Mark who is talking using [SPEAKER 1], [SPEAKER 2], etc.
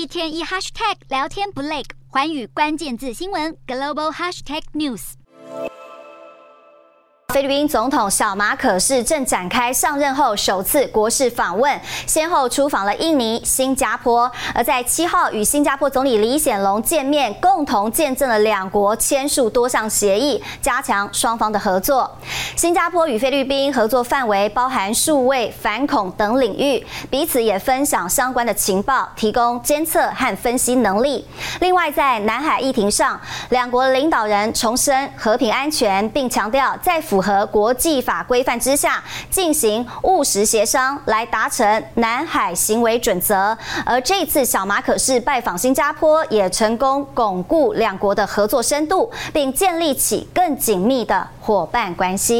[SPEAKER 1] 一天一 hashtag 聊天不累，寰宇关键字新闻 global hashtag news。
[SPEAKER 2] 菲律宾总统小马可是正展开上任后首次国事访问，先后出访了印尼、新加坡，而在七号与新加坡总理李显龙见面，共同见证了两国签署多项协议，加强双方的合作。新加坡与菲律宾合作范围包含数位、反恐等领域，彼此也分享相关的情报，提供监测和分析能力。另外，在南海议题上，两国领导人重申和平安全，并强调在符合国际法规范之下进行务实协商，来达成南海行为准则。而这次小马可是拜访新加坡，也成功巩固两国的合作深度，并建立起更紧密的伙伴关系。